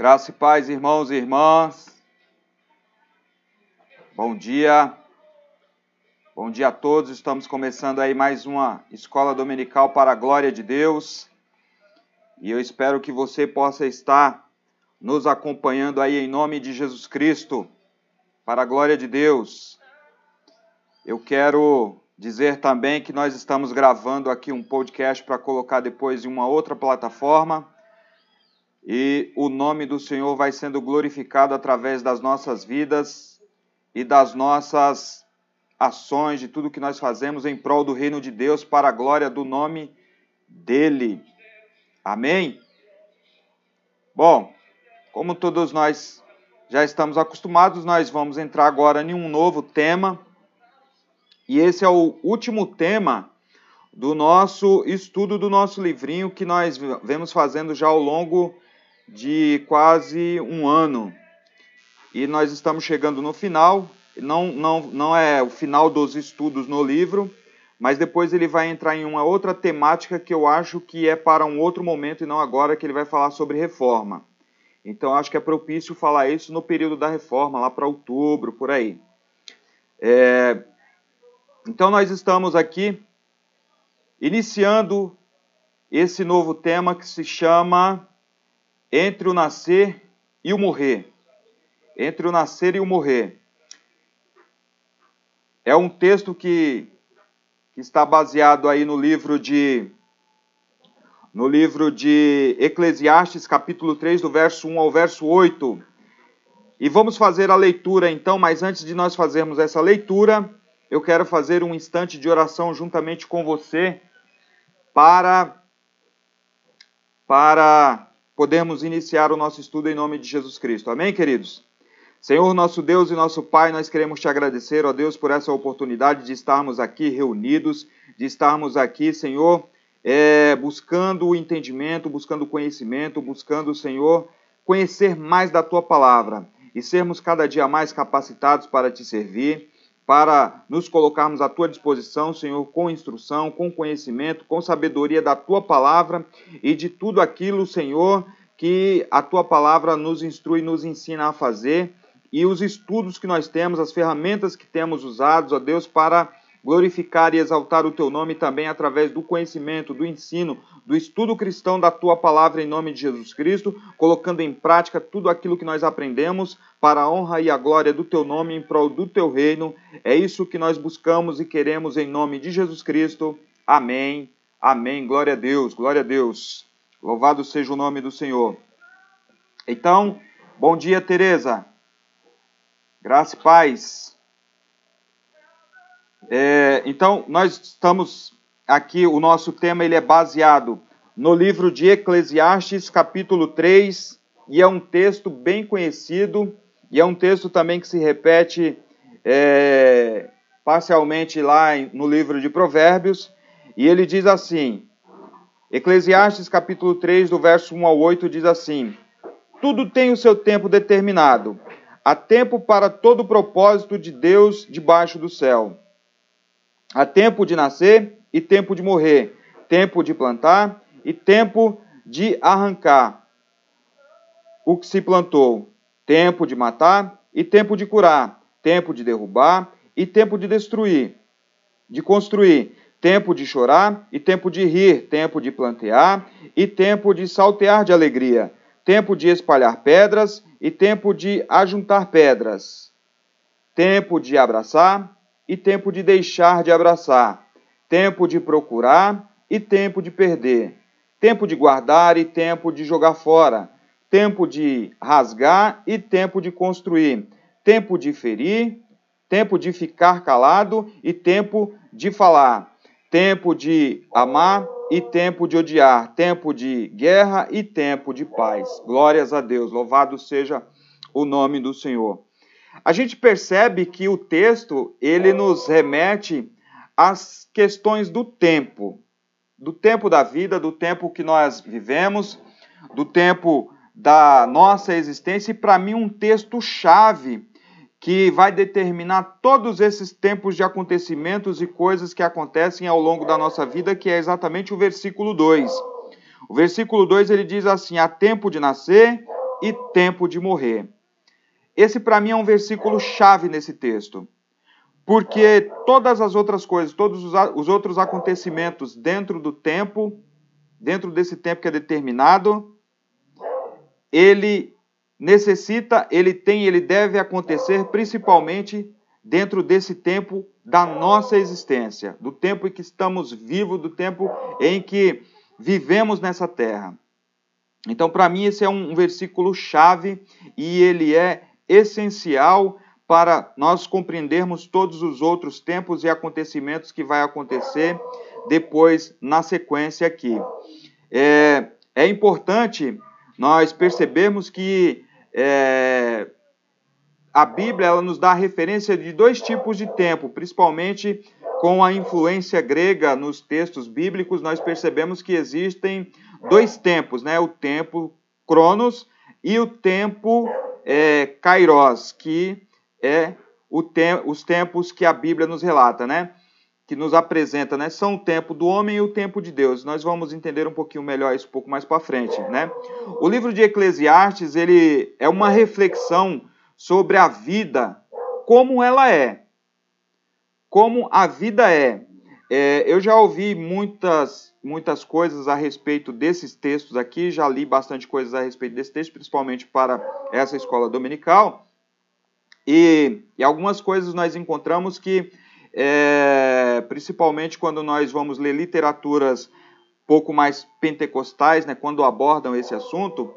Graça e paz, irmãos e irmãs. Bom dia. Bom dia a todos. Estamos começando aí mais uma escola dominical para a glória de Deus. E eu espero que você possa estar nos acompanhando aí em nome de Jesus Cristo, para a glória de Deus. Eu quero dizer também que nós estamos gravando aqui um podcast para colocar depois em uma outra plataforma e o nome do Senhor vai sendo glorificado através das nossas vidas e das nossas ações, de tudo que nós fazemos em prol do reino de Deus, para a glória do nome dele. Amém? Bom, como todos nós já estamos acostumados, nós vamos entrar agora em um novo tema. E esse é o último tema do nosso estudo do nosso livrinho que nós vemos fazendo já ao longo de quase um ano. E nós estamos chegando no final, não, não, não é o final dos estudos no livro, mas depois ele vai entrar em uma outra temática que eu acho que é para um outro momento e não agora, que ele vai falar sobre reforma. Então acho que é propício falar isso no período da reforma, lá para outubro, por aí. É... Então nós estamos aqui iniciando esse novo tema que se chama entre o nascer e o morrer. Entre o nascer e o morrer. É um texto que, que está baseado aí no livro de no livro de Eclesiastes, capítulo 3, do verso 1 ao verso 8. E vamos fazer a leitura então, mas antes de nós fazermos essa leitura, eu quero fazer um instante de oração juntamente com você para para podemos iniciar o nosso estudo em nome de Jesus Cristo. Amém, queridos? Senhor, nosso Deus e nosso Pai, nós queremos te agradecer, ó Deus, por essa oportunidade de estarmos aqui reunidos, de estarmos aqui, Senhor, é, buscando o entendimento, buscando o conhecimento, buscando, Senhor, conhecer mais da tua palavra e sermos cada dia mais capacitados para te servir para nos colocarmos à tua disposição, Senhor, com instrução, com conhecimento, com sabedoria da tua palavra e de tudo aquilo, Senhor, que a tua palavra nos instrui nos ensina a fazer e os estudos que nós temos, as ferramentas que temos usados, ó Deus, para glorificar e exaltar o teu nome também através do conhecimento, do ensino, do estudo cristão da tua palavra em nome de Jesus Cristo, colocando em prática tudo aquilo que nós aprendemos para a honra e a glória do teu nome em prol do teu reino. É isso que nós buscamos e queremos em nome de Jesus Cristo. Amém. Amém. Glória a Deus. Glória a Deus. Louvado seja o nome do Senhor. Então, bom dia, Teresa. Graça e paz. É, então, nós estamos aqui, o nosso tema ele é baseado no livro de Eclesiastes, capítulo 3, e é um texto bem conhecido, e é um texto também que se repete é, parcialmente lá no livro de Provérbios, e ele diz assim, Eclesiastes capítulo 3, do verso 1 ao 8, diz assim, Tudo tem o seu tempo determinado, há tempo para todo o propósito de Deus debaixo do céu Há tempo de nascer e tempo de morrer, tempo de plantar e tempo de arrancar o que se plantou, tempo de matar e tempo de curar, tempo de derrubar e tempo de destruir, de construir, tempo de chorar e tempo de rir, tempo de plantear e tempo de saltear de alegria, tempo de espalhar pedras e tempo de ajuntar pedras, tempo de abraçar e tempo de deixar de abraçar, tempo de procurar e tempo de perder, tempo de guardar e tempo de jogar fora, tempo de rasgar e tempo de construir, tempo de ferir, tempo de ficar calado e tempo de falar, tempo de amar e tempo de odiar, tempo de guerra e tempo de paz. Glórias a Deus, louvado seja o nome do Senhor a gente percebe que o texto ele nos remete às questões do tempo, do tempo da vida, do tempo que nós vivemos, do tempo da nossa existência, e para mim um texto chave que vai determinar todos esses tempos de acontecimentos e coisas que acontecem ao longo da nossa vida, que é exatamente o versículo 2. O versículo 2 ele diz assim: há tempo de nascer e tempo de morrer. Esse para mim é um versículo chave nesse texto. Porque todas as outras coisas, todos os outros acontecimentos dentro do tempo, dentro desse tempo que é determinado, ele necessita, ele tem, ele deve acontecer principalmente dentro desse tempo da nossa existência, do tempo em que estamos vivos, do tempo em que vivemos nessa terra. Então, para mim, esse é um versículo chave e ele é essencial para nós compreendermos todos os outros tempos e acontecimentos que vai acontecer depois na sequência aqui. É, é importante nós percebermos que é, a Bíblia ela nos dá referência de dois tipos de tempo, principalmente com a influência grega nos textos bíblicos, nós percebemos que existem dois tempos, né? O tempo Cronos e o tempo é, Kairos, que é te os tempos que a Bíblia nos relata, né? Que nos apresenta, né? São o tempo do homem e o tempo de Deus. Nós vamos entender um pouquinho melhor isso um pouco mais para frente, né? O livro de Eclesiastes, ele é uma reflexão sobre a vida como ela é. Como a vida é. é eu já ouvi muitas, muitas coisas a respeito desses textos aqui, já li bastante coisas a respeito desse texto, principalmente para essa escola dominical. E, e algumas coisas nós encontramos que, é, principalmente quando nós vamos ler literaturas pouco mais pentecostais, né, quando abordam esse assunto,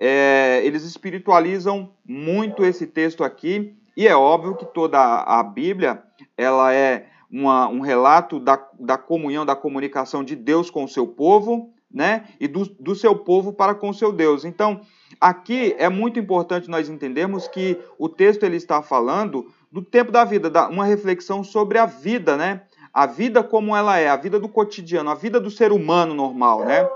é, eles espiritualizam muito esse texto aqui, e é óbvio que toda a Bíblia ela é uma, um relato da, da comunhão, da comunicação de Deus com o seu povo, né, e do, do seu povo para com o seu Deus. Então, Aqui é muito importante nós entendermos que o texto ele está falando do tempo da vida, uma reflexão sobre a vida, né? A vida como ela é, a vida do cotidiano, a vida do ser humano normal, né?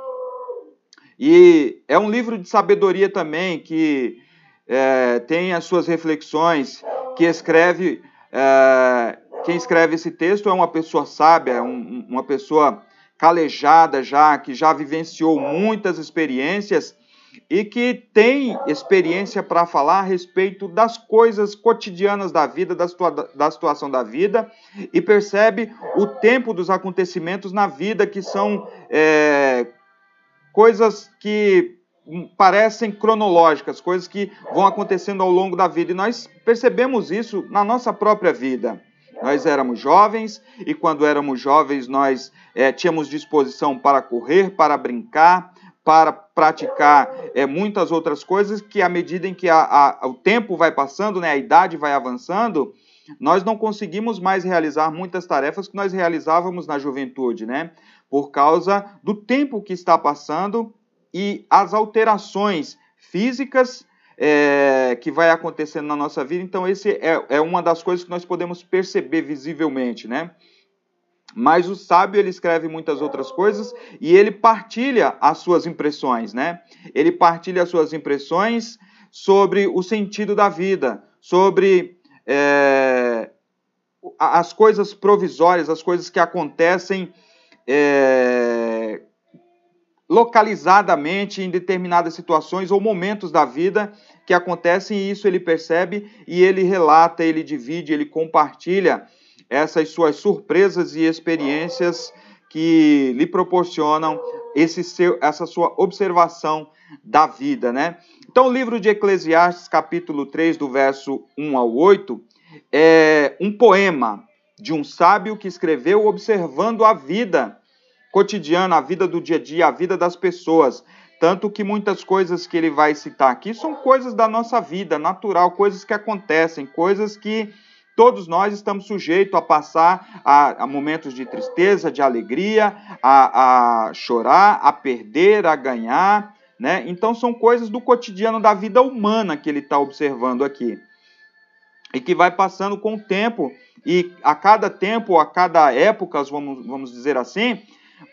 E é um livro de sabedoria também que é, tem as suas reflexões, que escreve é, quem escreve esse texto é uma pessoa sábia, um, uma pessoa calejada já, que já vivenciou muitas experiências e que tem experiência para falar a respeito das coisas cotidianas da vida, da, situa da situação da vida, e percebe o tempo dos acontecimentos na vida, que são é, coisas que parecem cronológicas, coisas que vão acontecendo ao longo da vida, e nós percebemos isso na nossa própria vida. Nós éramos jovens e, quando éramos jovens, nós é, tínhamos disposição para correr, para brincar, para praticar é, muitas outras coisas que, à medida em que a, a, o tempo vai passando, né, a idade vai avançando, nós não conseguimos mais realizar muitas tarefas que nós realizávamos na juventude, né? Por causa do tempo que está passando e as alterações físicas é, que vai acontecendo na nossa vida. Então, esse é, é uma das coisas que nós podemos perceber visivelmente, né? Mas o sábio ele escreve muitas outras coisas e ele partilha as suas impressões, né? Ele partilha as suas impressões sobre o sentido da vida, sobre é, as coisas provisórias, as coisas que acontecem é, localizadamente em determinadas situações ou momentos da vida que acontecem e isso ele percebe e ele relata, ele divide, ele compartilha essas suas surpresas e experiências que lhe proporcionam esse seu, essa sua observação da vida, né? Então, o livro de Eclesiastes, capítulo 3, do verso 1 ao 8, é um poema de um sábio que escreveu observando a vida cotidiana, a vida do dia a dia, a vida das pessoas. Tanto que muitas coisas que ele vai citar aqui são coisas da nossa vida natural, coisas que acontecem, coisas que Todos nós estamos sujeitos a passar a, a momentos de tristeza, de alegria, a, a chorar, a perder, a ganhar. Né? Então, são coisas do cotidiano da vida humana que ele está observando aqui. E que vai passando com o tempo, e a cada tempo, a cada época, vamos, vamos dizer assim.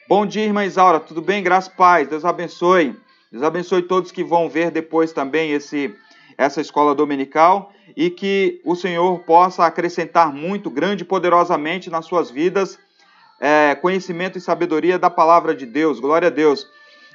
Bom dia, irmã Isaura, tudo bem? Graças paz, Deus abençoe. Deus abençoe todos que vão ver depois também esse, essa escola dominical e que o Senhor possa acrescentar muito, grande e poderosamente nas suas vidas, é, conhecimento e sabedoria da palavra de Deus. Glória a Deus.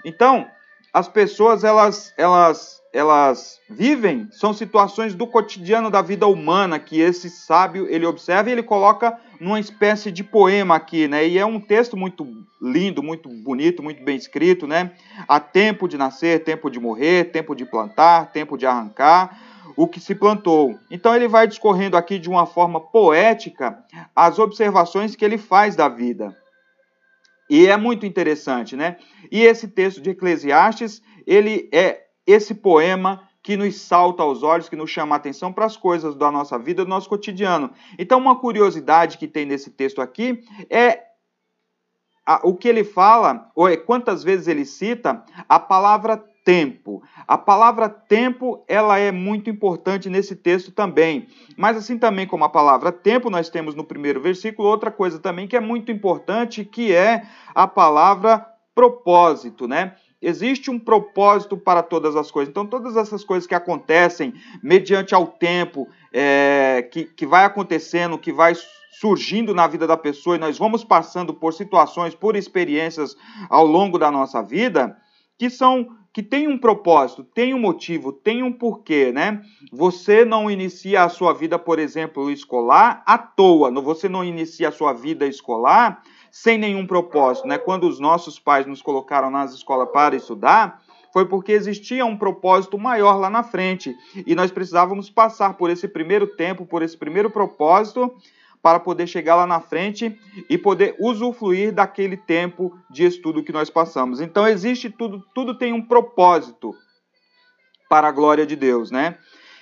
Então, as pessoas elas, elas, elas vivem são situações do cotidiano da vida humana que esse sábio ele observa e ele coloca numa espécie de poema aqui, né? E é um texto muito lindo, muito bonito, muito bem escrito, né? Há tempo de nascer, tempo de morrer, tempo de plantar, tempo de arrancar o que se plantou. Então ele vai discorrendo aqui de uma forma poética as observações que ele faz da vida. E é muito interessante, né? E esse texto de Eclesiastes, ele é esse poema que nos salta aos olhos, que nos chama a atenção para as coisas da nossa vida, do nosso cotidiano. Então, uma curiosidade que tem nesse texto aqui é o que ele fala, ou é quantas vezes ele cita a palavra tempo. A palavra tempo, ela é muito importante nesse texto também. Mas assim também como a palavra tempo, nós temos no primeiro versículo outra coisa também que é muito importante, que é a palavra propósito, né? Existe um propósito para todas as coisas. Então, todas essas coisas que acontecem mediante ao tempo, é, que, que vai acontecendo, que vai surgindo na vida da pessoa, e nós vamos passando por situações, por experiências ao longo da nossa vida, que são que tem um propósito, tem um motivo, tem um porquê, né? Você não inicia a sua vida, por exemplo, escolar à toa. Você não inicia a sua vida escolar sem nenhum propósito, né? Quando os nossos pais nos colocaram nas escolas para estudar, foi porque existia um propósito maior lá na frente e nós precisávamos passar por esse primeiro tempo, por esse primeiro propósito para poder chegar lá na frente e poder usufruir daquele tempo de estudo que nós passamos. Então existe tudo, tudo tem um propósito para a glória de Deus, né?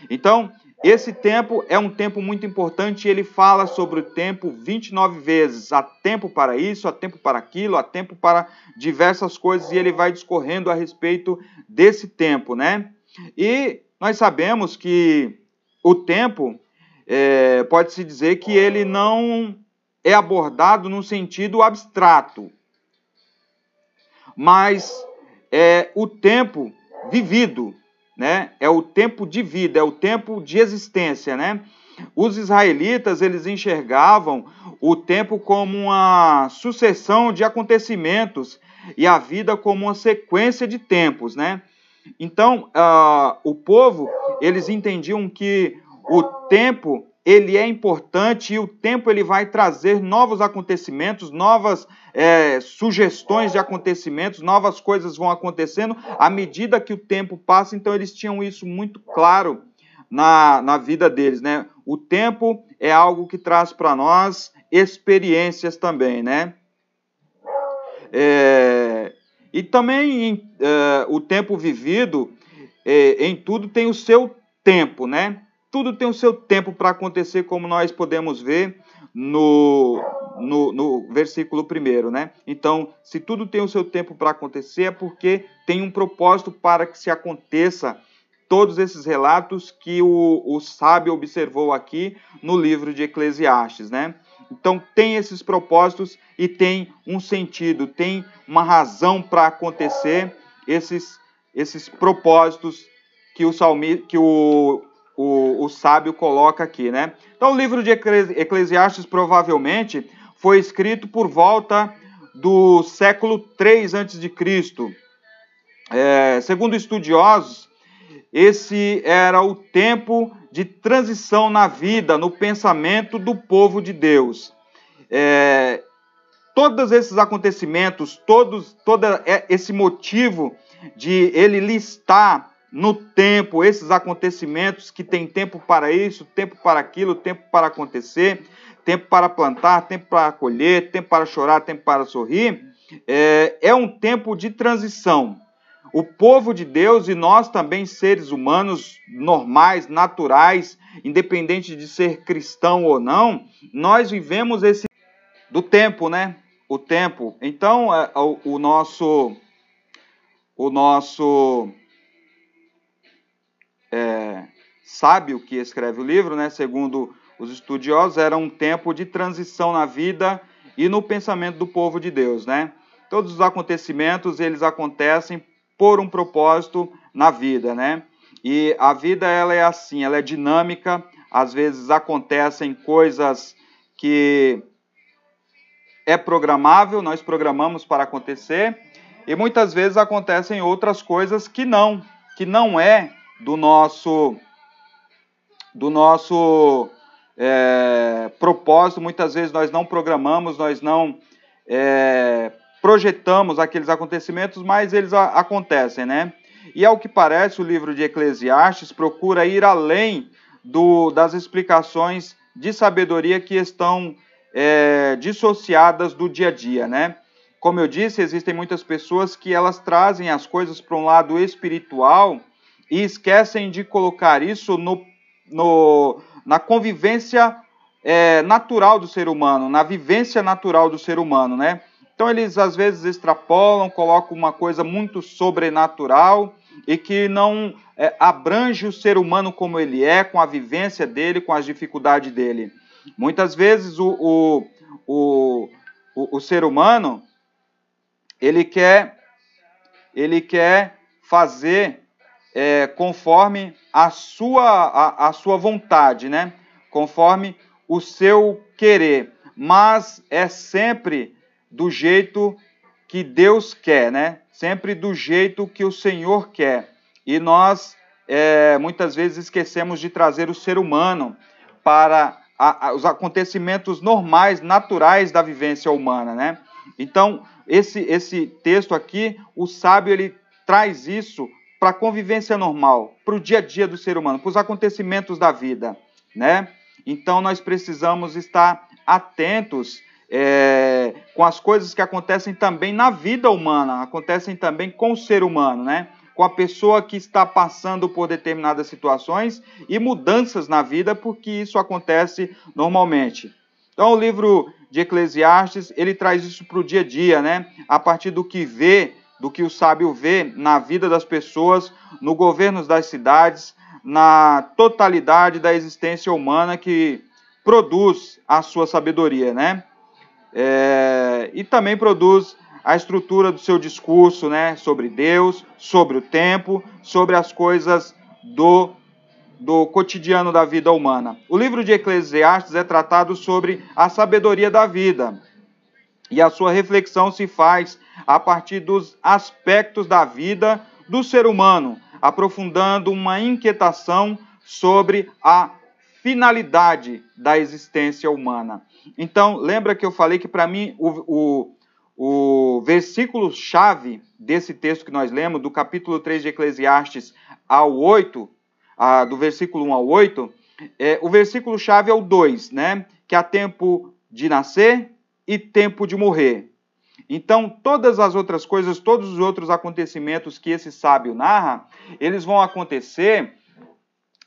Então, esse tempo é um tempo muito importante, ele fala sobre o tempo 29 vezes. Há tempo para isso, há tempo para aquilo, há tempo para diversas coisas, e ele vai discorrendo a respeito desse tempo, né? E nós sabemos que o tempo é, pode-se dizer que ele não é abordado num sentido abstrato, mas é o tempo vivido, né? É o tempo de vida, é o tempo de existência, né? Os israelitas, eles enxergavam o tempo como uma sucessão de acontecimentos e a vida como uma sequência de tempos, né? Então, uh, o povo, eles entendiam que o tempo ele é importante e o tempo ele vai trazer novos acontecimentos, novas é, sugestões de acontecimentos, novas coisas vão acontecendo à medida que o tempo passa. Então eles tinham isso muito claro na, na vida deles, né? O tempo é algo que traz para nós experiências também, né? É, e também é, o tempo vivido é, em tudo tem o seu tempo, né? Tudo tem o seu tempo para acontecer, como nós podemos ver no, no, no versículo primeiro, né? Então, se tudo tem o seu tempo para acontecer, é porque tem um propósito para que se aconteça todos esses relatos que o, o sábio observou aqui no livro de Eclesiastes, né? Então, tem esses propósitos e tem um sentido, tem uma razão para acontecer esses, esses propósitos que o, salmi, que o o, o sábio coloca aqui, né? Então, o livro de Eclesiastes provavelmente foi escrito por volta do século 3 a.C. É, segundo estudiosos, esse era o tempo de transição na vida, no pensamento do povo de Deus. É, todos esses acontecimentos, todos, todo esse motivo de ele listar no tempo, esses acontecimentos que tem tempo para isso, tempo para aquilo, tempo para acontecer, tempo para plantar, tempo para colher, tempo para chorar, tempo para sorrir, é, é um tempo de transição. O povo de Deus e nós também, seres humanos normais, naturais, independente de ser cristão ou não, nós vivemos esse do tempo, né? O tempo. Então, é, o, o nosso o nosso é, sábio que escreve o livro, né, segundo os estudiosos, era um tempo de transição na vida e no pensamento do povo de Deus, né? Todos os acontecimentos, eles acontecem por um propósito na vida, né? E a vida ela é assim, ela é dinâmica, às vezes acontecem coisas que é programável, nós programamos para acontecer, e muitas vezes acontecem outras coisas que não, que não é do nosso do nosso é, propósito. Muitas vezes nós não programamos, nós não é, projetamos aqueles acontecimentos, mas eles a, acontecem, né? E ao que parece, o livro de Eclesiastes procura ir além do, das explicações de sabedoria que estão é, dissociadas do dia a dia, né? Como eu disse, existem muitas pessoas que elas trazem as coisas para um lado espiritual e esquecem de colocar isso no, no na convivência é, natural do ser humano, na vivência natural do ser humano, né? Então eles às vezes extrapolam, colocam uma coisa muito sobrenatural e que não é, abrange o ser humano como ele é, com a vivência dele, com as dificuldades dele. Muitas vezes o, o, o, o, o ser humano ele quer ele quer fazer é, conforme a sua, a, a sua vontade, né? conforme o seu querer, mas é sempre do jeito que Deus quer, né? Sempre do jeito que o Senhor quer. E nós é, muitas vezes esquecemos de trazer o ser humano para a, a, os acontecimentos normais, naturais da vivência humana, né? Então, esse, esse texto aqui, o sábio ele traz isso para a convivência normal, para o dia a dia do ser humano, para os acontecimentos da vida, né? Então nós precisamos estar atentos é, com as coisas que acontecem também na vida humana, acontecem também com o ser humano, né? Com a pessoa que está passando por determinadas situações e mudanças na vida, porque isso acontece normalmente. Então o livro de Eclesiastes ele traz isso para o dia a dia, né? A partir do que vê do que o sábio vê na vida das pessoas, no governo das cidades, na totalidade da existência humana que produz a sua sabedoria, né? É, e também produz a estrutura do seu discurso, né? Sobre Deus, sobre o tempo, sobre as coisas do do cotidiano da vida humana. O livro de Eclesiastes é tratado sobre a sabedoria da vida. E a sua reflexão se faz a partir dos aspectos da vida do ser humano, aprofundando uma inquietação sobre a finalidade da existência humana. Então, lembra que eu falei que para mim o, o, o versículo-chave desse texto que nós lemos, do capítulo 3 de Eclesiastes ao 8, a, do versículo 1 ao 8, é, o versículo-chave é o 2, né? Que há tempo de nascer e tempo de morrer. Então, todas as outras coisas, todos os outros acontecimentos que esse sábio narra, eles vão acontecer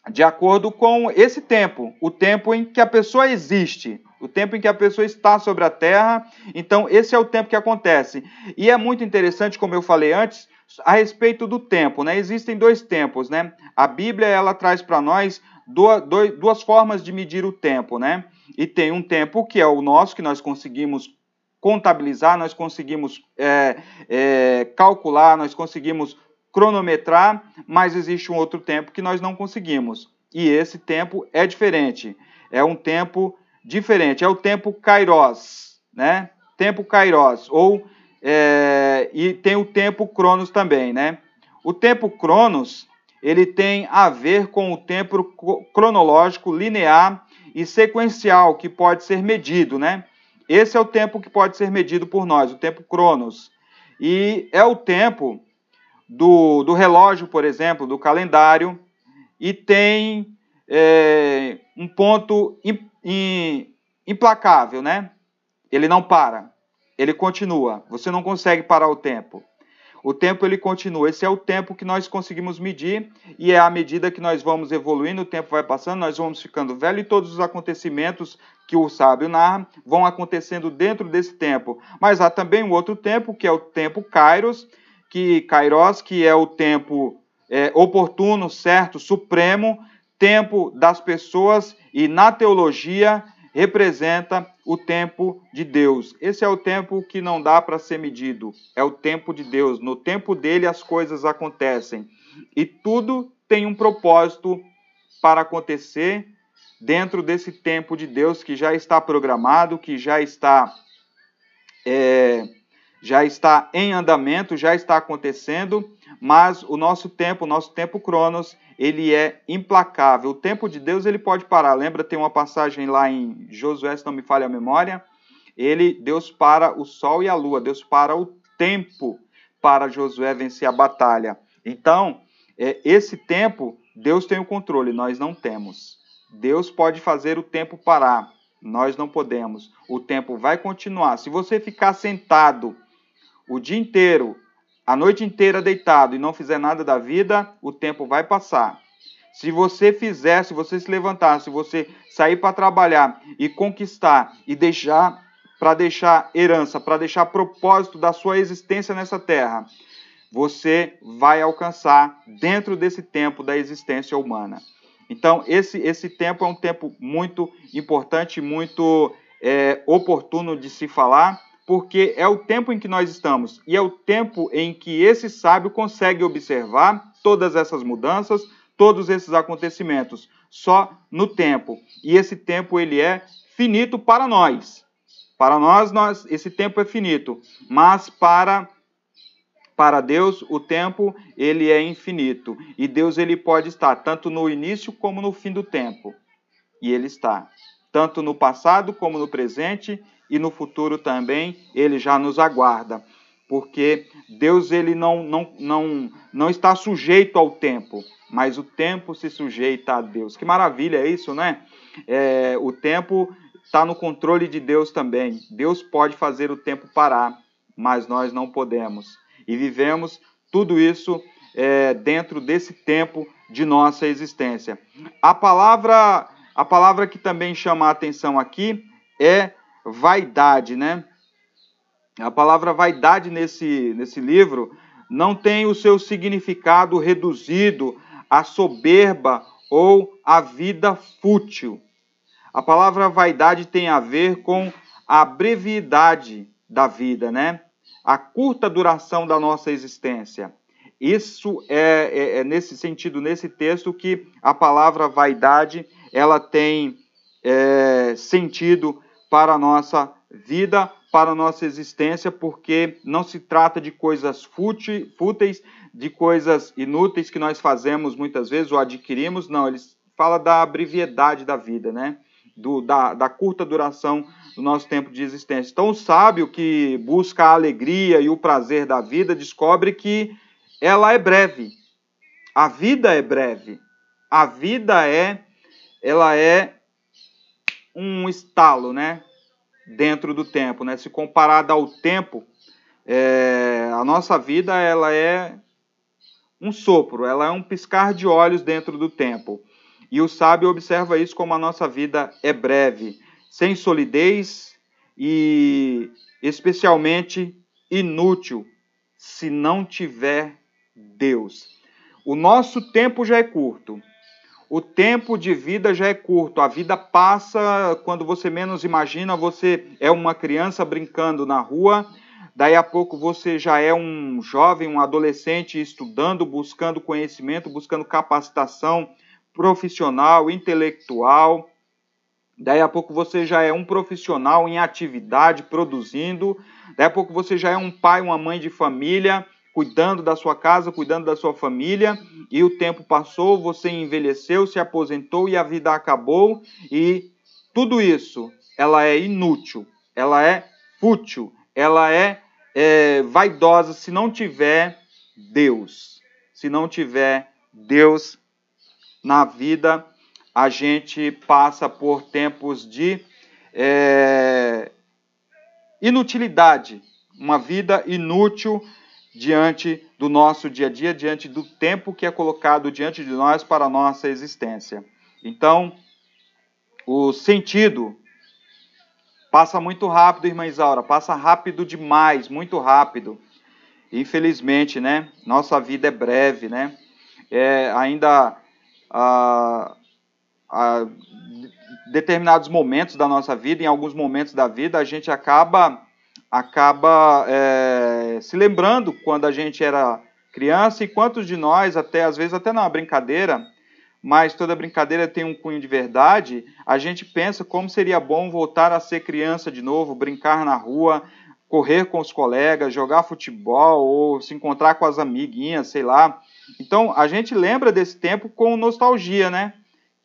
de acordo com esse tempo, o tempo em que a pessoa existe, o tempo em que a pessoa está sobre a terra. Então, esse é o tempo que acontece. E é muito interessante, como eu falei antes, a respeito do tempo, né? Existem dois tempos, né? A Bíblia ela traz para nós duas, duas formas de medir o tempo, né? E tem um tempo que é o nosso, que nós conseguimos contabilizar, nós conseguimos é, é, calcular, nós conseguimos cronometrar, mas existe um outro tempo que nós não conseguimos. E esse tempo é diferente. É um tempo diferente. É o tempo kairos, né? Tempo kairos. Ou, é, e tem o tempo cronos também, né? O tempo cronos, ele tem a ver com o tempo cronológico linear e sequencial que pode ser medido, né? Esse é o tempo que pode ser medido por nós, o tempo cronos. E é o tempo do, do relógio, por exemplo, do calendário, e tem é, um ponto implacável, né? Ele não para, ele continua. Você não consegue parar o tempo. O tempo ele continua. Esse é o tempo que nós conseguimos medir e é à medida que nós vamos evoluindo, o tempo vai passando, nós vamos ficando velho e todos os acontecimentos que o sábio narra vão acontecendo dentro desse tempo. Mas há também um outro tempo, que é o tempo Kairos, que Kairos, que é o tempo é, oportuno, certo, supremo, tempo das pessoas e na teologia representa o tempo de Deus. Esse é o tempo que não dá para ser medido. É o tempo de Deus. No tempo dele as coisas acontecem. E tudo tem um propósito para acontecer dentro desse tempo de Deus que já está programado, que já está é, já está em andamento, já está acontecendo, mas o nosso tempo, o nosso tempo cronos, ele é implacável. O tempo de Deus ele pode parar. Lembra tem uma passagem lá em Josué, se não me falha a memória, ele Deus para o sol e a lua, Deus para o tempo para Josué vencer a batalha. Então, é, esse tempo Deus tem o controle, nós não temos. Deus pode fazer o tempo parar, nós não podemos. O tempo vai continuar. Se você ficar sentado o dia inteiro, a noite inteira deitado e não fizer nada da vida, o tempo vai passar. Se você fizer, se você se levantar, se você sair para trabalhar e conquistar e deixar para deixar herança, para deixar propósito da sua existência nessa terra, você vai alcançar dentro desse tempo da existência humana. Então, esse, esse tempo é um tempo muito importante, muito é, oportuno de se falar, porque é o tempo em que nós estamos e é o tempo em que esse sábio consegue observar todas essas mudanças, todos esses acontecimentos, só no tempo. E esse tempo ele é finito para nós. Para nós, nós esse tempo é finito, mas para para Deus, o tempo ele é infinito e Deus ele pode estar tanto no início como no fim do tempo. E ele está tanto no passado como no presente e no futuro também, ele já nos aguarda. Porque Deus ele não, não, não, não está sujeito ao tempo, mas o tempo se sujeita a Deus. Que maravilha é isso, né? É, o tempo está no controle de Deus também. Deus pode fazer o tempo parar, mas nós não podemos e vivemos tudo isso é, dentro desse tempo de nossa existência. A palavra, a palavra que também chama a atenção aqui é vaidade, né? A palavra vaidade nesse, nesse livro não tem o seu significado reduzido à soberba ou à vida fútil. A palavra vaidade tem a ver com a brevidade da vida, né? a curta duração da nossa existência. Isso é, é, é, nesse sentido, nesse texto, que a palavra vaidade ela tem é, sentido para a nossa vida, para a nossa existência, porque não se trata de coisas fúteis, de coisas inúteis que nós fazemos muitas vezes ou adquirimos, não, ele fala da brevidade da vida, né? Do, da, da curta duração do nosso tempo de existência. Então, o sábio que busca a alegria e o prazer da vida descobre que ela é breve. A vida é breve. A vida é, ela é um estalo, né? Dentro do tempo, né? Se comparada ao tempo, é, a nossa vida ela é um sopro, ela é um piscar de olhos dentro do tempo. E o sábio observa isso como a nossa vida é breve sem solidez e especialmente inútil se não tiver Deus. O nosso tempo já é curto. O tempo de vida já é curto. A vida passa quando você menos imagina. Você é uma criança brincando na rua. Daí a pouco você já é um jovem, um adolescente estudando, buscando conhecimento, buscando capacitação profissional, intelectual. Daí a pouco você já é um profissional em atividade, produzindo. Daí a pouco você já é um pai, uma mãe de família, cuidando da sua casa, cuidando da sua família. E o tempo passou, você envelheceu, se aposentou e a vida acabou. E tudo isso, ela é inútil, ela é fútil, ela é, é vaidosa se não tiver Deus. Se não tiver Deus na vida a gente passa por tempos de é, inutilidade, uma vida inútil diante do nosso dia a dia, diante do tempo que é colocado diante de nós para a nossa existência. Então, o sentido passa muito rápido, irmã Isaura, passa rápido demais, muito rápido. Infelizmente, né? Nossa vida é breve, né? É, ainda ah, a determinados momentos da nossa vida, em alguns momentos da vida, a gente acaba acaba é, se lembrando quando a gente era criança e quantos de nós, até às vezes até na brincadeira, mas toda brincadeira tem um cunho de verdade, a gente pensa como seria bom voltar a ser criança de novo, brincar na rua, correr com os colegas, jogar futebol ou se encontrar com as amiguinhas, sei lá. Então, a gente lembra desse tempo com nostalgia, né?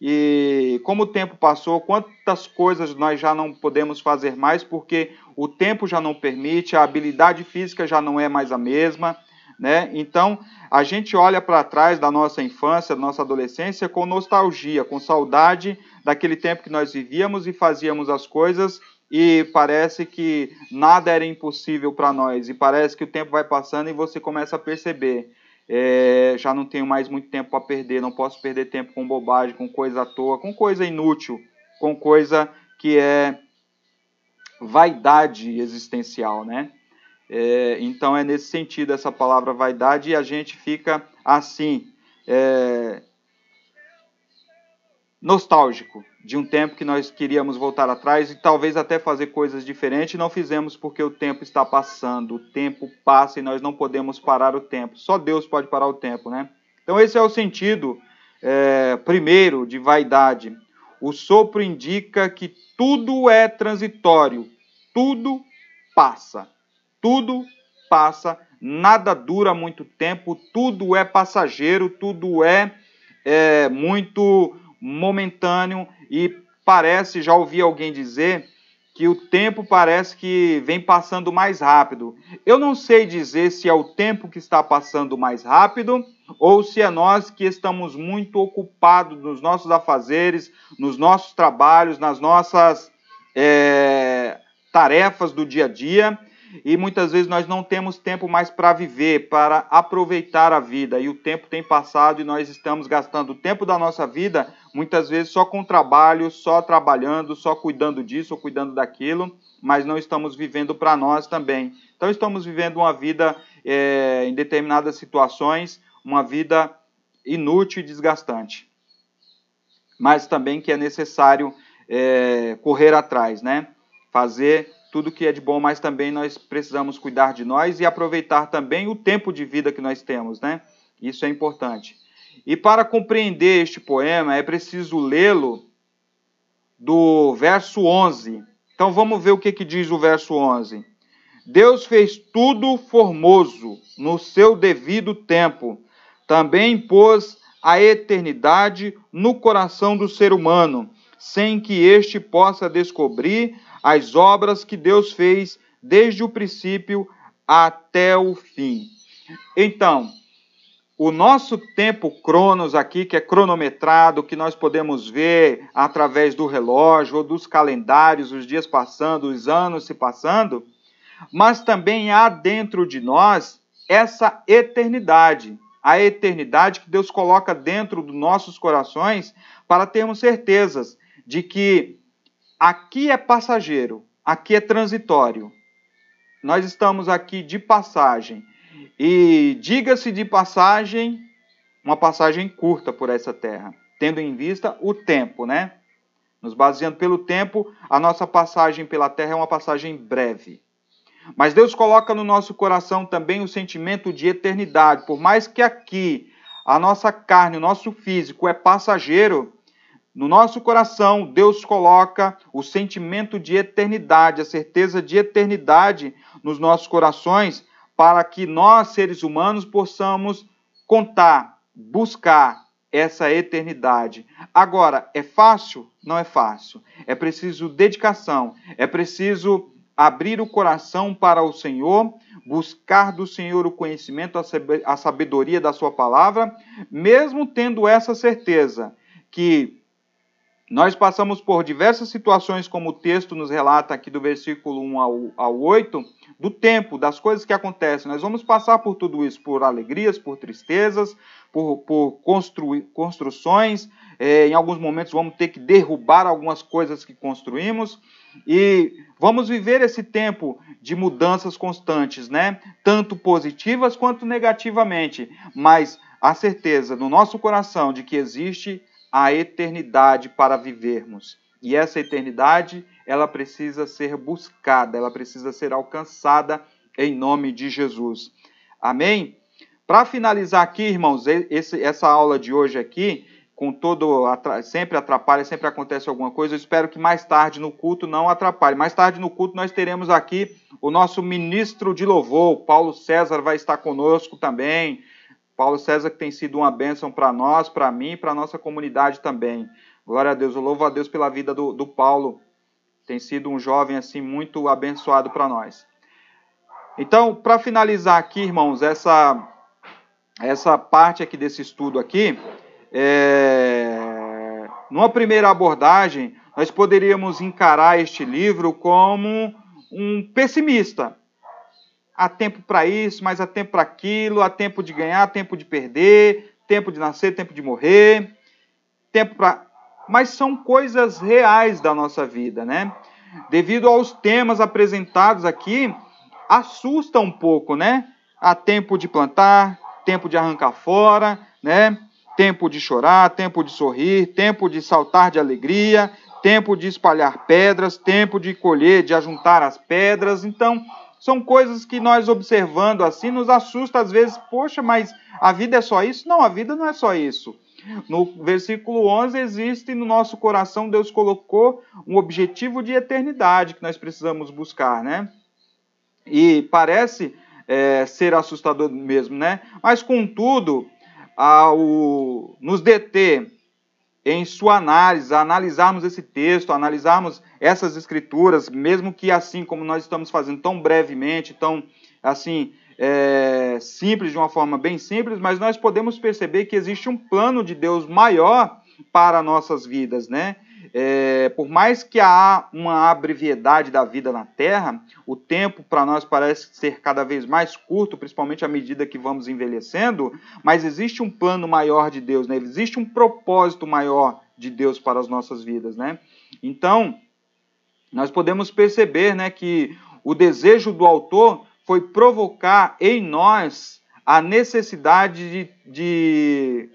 E como o tempo passou, quantas coisas nós já não podemos fazer mais porque o tempo já não permite, a habilidade física já não é mais a mesma, né? Então, a gente olha para trás da nossa infância, da nossa adolescência com nostalgia, com saudade daquele tempo que nós vivíamos e fazíamos as coisas e parece que nada era impossível para nós e parece que o tempo vai passando e você começa a perceber é, já não tenho mais muito tempo para perder, não posso perder tempo com bobagem, com coisa à toa, com coisa inútil, com coisa que é vaidade existencial, né? É, então é nesse sentido essa palavra vaidade e a gente fica assim, é, nostálgico de um tempo que nós queríamos voltar atrás e talvez até fazer coisas diferentes, não fizemos porque o tempo está passando, o tempo passa e nós não podemos parar o tempo. Só Deus pode parar o tempo, né? Então esse é o sentido é, primeiro de vaidade. O sopro indica que tudo é transitório, tudo passa, tudo passa, nada dura muito tempo, tudo é passageiro, tudo é, é muito momentâneo e parece, já ouvi alguém dizer, que o tempo parece que vem passando mais rápido. Eu não sei dizer se é o tempo que está passando mais rápido ou se é nós que estamos muito ocupados nos nossos afazeres, nos nossos trabalhos, nas nossas é, tarefas do dia a dia e muitas vezes nós não temos tempo mais para viver, para aproveitar a vida. E o tempo tem passado e nós estamos gastando o tempo da nossa vida, muitas vezes só com trabalho, só trabalhando, só cuidando disso ou cuidando daquilo, mas não estamos vivendo para nós também. Então estamos vivendo uma vida é, em determinadas situações, uma vida inútil e desgastante. Mas também que é necessário é, correr atrás, né? Fazer tudo que é de bom, mas também nós precisamos cuidar de nós e aproveitar também o tempo de vida que nós temos, né? Isso é importante. E para compreender este poema é preciso lê-lo do verso 11. Então vamos ver o que, que diz o verso 11. Deus fez tudo formoso no seu devido tempo. Também pôs a eternidade no coração do ser humano, sem que este possa descobrir as obras que Deus fez desde o princípio até o fim. Então, o nosso tempo cronos aqui, que é cronometrado, que nós podemos ver através do relógio ou dos calendários, os dias passando, os anos se passando, mas também há dentro de nós essa eternidade, a eternidade que Deus coloca dentro dos nossos corações para termos certezas de que Aqui é passageiro, aqui é transitório. Nós estamos aqui de passagem. E diga-se de passagem, uma passagem curta por essa terra, tendo em vista o tempo, né? Nos baseando pelo tempo, a nossa passagem pela terra é uma passagem breve. Mas Deus coloca no nosso coração também o sentimento de eternidade. Por mais que aqui a nossa carne, o nosso físico é passageiro, no nosso coração, Deus coloca o sentimento de eternidade, a certeza de eternidade nos nossos corações, para que nós, seres humanos, possamos contar, buscar essa eternidade. Agora, é fácil? Não é fácil. É preciso dedicação, é preciso abrir o coração para o Senhor, buscar do Senhor o conhecimento, a sabedoria da Sua palavra, mesmo tendo essa certeza que nós passamos por diversas situações, como o texto nos relata aqui do versículo 1 ao, ao 8, do tempo, das coisas que acontecem. Nós vamos passar por tudo isso, por alegrias, por tristezas, por, por constru, construções. É, em alguns momentos vamos ter que derrubar algumas coisas que construímos. E vamos viver esse tempo de mudanças constantes, né? Tanto positivas quanto negativamente. Mas a certeza no nosso coração de que existe a eternidade para vivermos. E essa eternidade, ela precisa ser buscada, ela precisa ser alcançada em nome de Jesus. Amém? Para finalizar aqui, irmãos, esse, essa aula de hoje aqui, com todo sempre atrapalha, sempre acontece alguma coisa. Eu espero que mais tarde no culto não atrapalhe. Mais tarde no culto nós teremos aqui o nosso ministro de louvor, Paulo César vai estar conosco também. Paulo César que tem sido uma bênção para nós, para mim e para a nossa comunidade também. Glória a Deus, eu louvo a Deus pela vida do, do Paulo. Tem sido um jovem assim muito abençoado para nós. Então, para finalizar aqui, irmãos, essa essa parte aqui desse estudo aqui, é, numa primeira abordagem, nós poderíamos encarar este livro como um pessimista. Há tempo para isso, mas há tempo para aquilo, há tempo de ganhar, tempo de perder, tempo de nascer, tempo de morrer, tempo para. Mas são coisas reais da nossa vida, né? Devido aos temas apresentados aqui, assusta um pouco, né? Há tempo de plantar, tempo de arrancar fora, né? Tempo de chorar, tempo de sorrir, tempo de saltar de alegria, tempo de espalhar pedras, tempo de colher, de ajuntar as pedras. Então, são coisas que nós observando assim nos assusta às vezes. Poxa, mas a vida é só isso? Não, a vida não é só isso. No versículo 11 existe no nosso coração, Deus colocou um objetivo de eternidade que nós precisamos buscar, né? E parece é, ser assustador mesmo, né? Mas, contudo, ao nos deter em sua análise, analisarmos esse texto, analisarmos essas escrituras, mesmo que assim como nós estamos fazendo tão brevemente, tão assim é, simples, de uma forma bem simples, mas nós podemos perceber que existe um plano de Deus maior para nossas vidas, né? É, por mais que há uma abreviedade da vida na Terra, o tempo para nós parece ser cada vez mais curto, principalmente à medida que vamos envelhecendo, mas existe um plano maior de Deus, né? existe um propósito maior de Deus para as nossas vidas. Né? Então, nós podemos perceber né, que o desejo do autor foi provocar em nós a necessidade de, de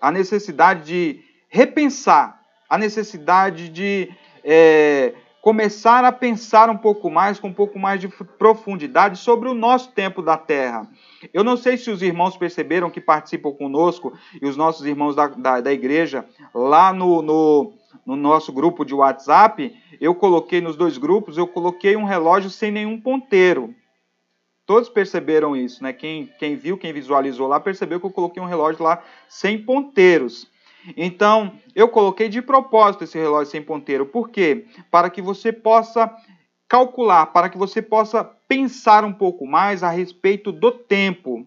a necessidade de repensar a necessidade de é, começar a pensar um pouco mais, com um pouco mais de profundidade sobre o nosso tempo da Terra. Eu não sei se os irmãos perceberam que participam conosco e os nossos irmãos da, da, da igreja lá no, no, no nosso grupo de WhatsApp, eu coloquei nos dois grupos, eu coloquei um relógio sem nenhum ponteiro. Todos perceberam isso, né? Quem, quem viu, quem visualizou lá, percebeu que eu coloquei um relógio lá sem ponteiros. Então, eu coloquei de propósito esse relógio sem ponteiro. Por quê? Para que você possa calcular, para que você possa pensar um pouco mais a respeito do tempo,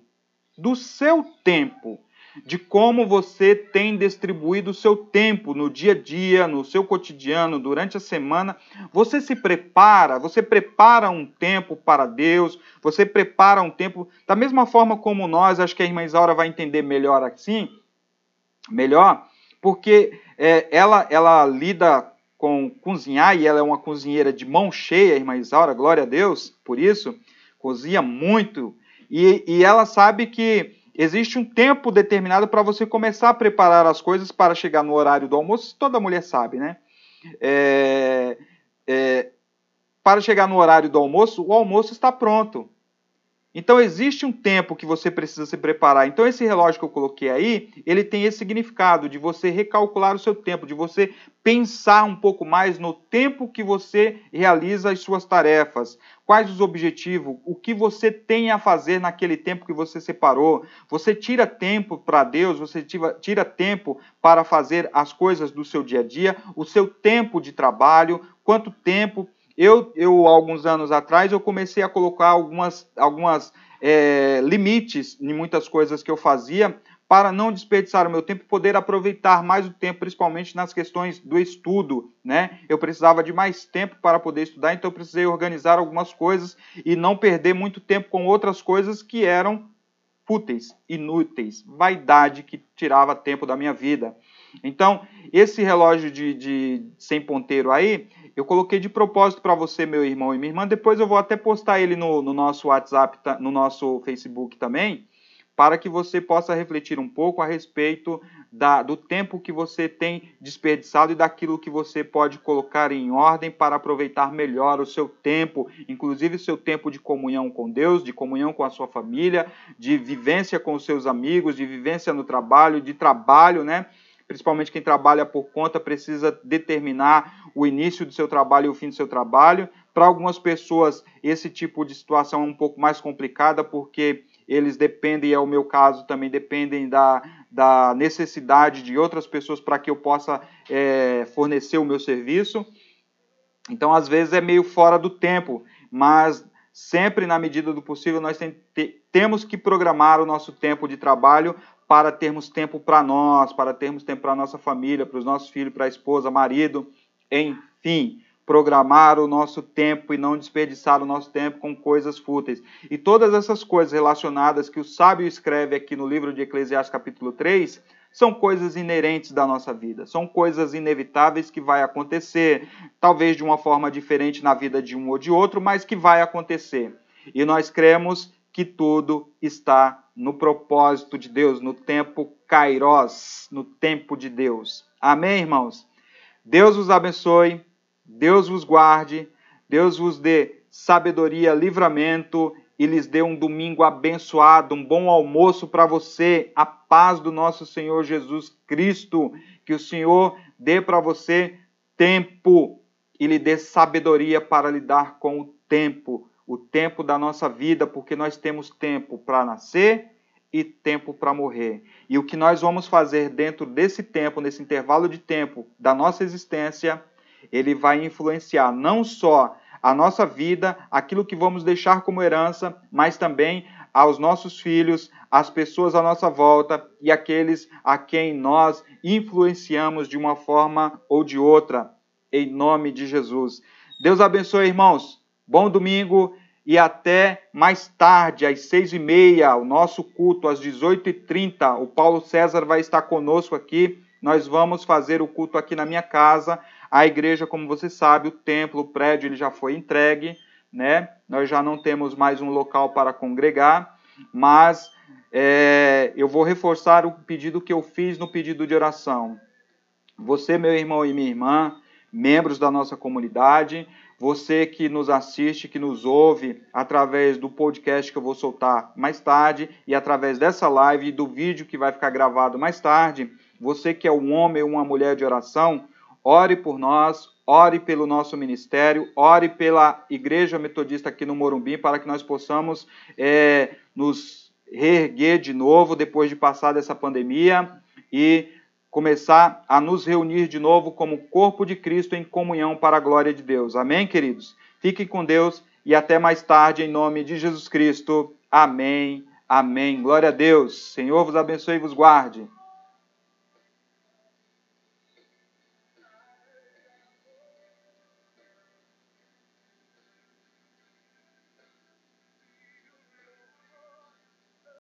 do seu tempo, de como você tem distribuído o seu tempo no dia a dia, no seu cotidiano, durante a semana. Você se prepara, você prepara um tempo para Deus, você prepara um tempo, da mesma forma como nós, acho que a irmã Isaura vai entender melhor assim melhor, porque é, ela, ela lida com cozinhar e ela é uma cozinheira de mão cheia, irmã Isaura, glória a Deus por isso, cozinha muito e, e ela sabe que existe um tempo determinado para você começar a preparar as coisas para chegar no horário do almoço, toda mulher sabe, né? É, é, para chegar no horário do almoço, o almoço está pronto. Então existe um tempo que você precisa se preparar. Então esse relógio que eu coloquei aí, ele tem esse significado de você recalcular o seu tempo, de você pensar um pouco mais no tempo que você realiza as suas tarefas, quais os objetivos, o que você tem a fazer naquele tempo que você separou. Você tira tempo para Deus, você tira tempo para fazer as coisas do seu dia a dia, o seu tempo de trabalho, quanto tempo eu, eu, alguns anos atrás, eu comecei a colocar algumas, algumas é, limites em muitas coisas que eu fazia para não desperdiçar o meu tempo e poder aproveitar mais o tempo, principalmente nas questões do estudo, né? Eu precisava de mais tempo para poder estudar, então eu precisei organizar algumas coisas e não perder muito tempo com outras coisas que eram fúteis, inúteis, vaidade que tirava tempo da minha vida. Então, esse relógio de, de sem ponteiro aí, eu coloquei de propósito para você, meu irmão e minha irmã. Depois eu vou até postar ele no, no nosso WhatsApp, no nosso Facebook também, para que você possa refletir um pouco a respeito da, do tempo que você tem desperdiçado e daquilo que você pode colocar em ordem para aproveitar melhor o seu tempo, inclusive o seu tempo de comunhão com Deus, de comunhão com a sua família, de vivência com os seus amigos, de vivência no trabalho, de trabalho, né? Principalmente quem trabalha por conta, precisa determinar o início do seu trabalho e o fim do seu trabalho. Para algumas pessoas, esse tipo de situação é um pouco mais complicada, porque eles dependem, é o meu caso também, dependem da, da necessidade de outras pessoas para que eu possa é, fornecer o meu serviço. Então, às vezes, é meio fora do tempo, mas sempre na medida do possível nós tem, te, temos que programar o nosso tempo de trabalho para termos tempo para nós, para termos tempo para nossa família, para os nossos filhos, para a esposa, marido, enfim, programar o nosso tempo e não desperdiçar o nosso tempo com coisas fúteis. E todas essas coisas relacionadas que o sábio escreve aqui no livro de Eclesiastes capítulo 3, são coisas inerentes da nossa vida, são coisas inevitáveis que vai acontecer, talvez de uma forma diferente na vida de um ou de outro, mas que vai acontecer. E nós cremos que tudo está no propósito de Deus, no tempo kairos, no tempo de Deus. Amém, irmãos? Deus vos abençoe, Deus vos guarde, Deus vos dê sabedoria, livramento e lhes dê um domingo abençoado, um bom almoço para você, a paz do nosso Senhor Jesus Cristo, que o Senhor dê para você tempo e lhe dê sabedoria para lidar com o tempo, o tempo da nossa vida, porque nós temos tempo para nascer e tempo para morrer. E o que nós vamos fazer dentro desse tempo, nesse intervalo de tempo da nossa existência, ele vai influenciar não só a nossa vida, aquilo que vamos deixar como herança, mas também aos nossos filhos, às pessoas à nossa volta e aqueles a quem nós influenciamos de uma forma ou de outra, em nome de Jesus. Deus abençoe, irmãos. Bom domingo e até mais tarde, às seis e meia, o nosso culto, às dezoito e trinta. O Paulo César vai estar conosco aqui. Nós vamos fazer o culto aqui na minha casa. A igreja, como você sabe, o templo, o prédio, ele já foi entregue, né? Nós já não temos mais um local para congregar, mas é, eu vou reforçar o pedido que eu fiz no pedido de oração. Você, meu irmão e minha irmã, membros da nossa comunidade, você que nos assiste, que nos ouve através do podcast que eu vou soltar mais tarde e através dessa live e do vídeo que vai ficar gravado mais tarde, você que é um homem ou uma mulher de oração, ore por nós, ore pelo nosso ministério, ore pela Igreja Metodista aqui no Morumbi, para que nós possamos é, nos reerguer de novo depois de passar dessa pandemia e começar a nos reunir de novo como corpo de Cristo em comunhão para a glória de Deus. Amém, queridos? Fiquem com Deus e até mais tarde, em nome de Jesus Cristo. Amém. Amém. Glória a Deus. Senhor vos abençoe e vos guarde.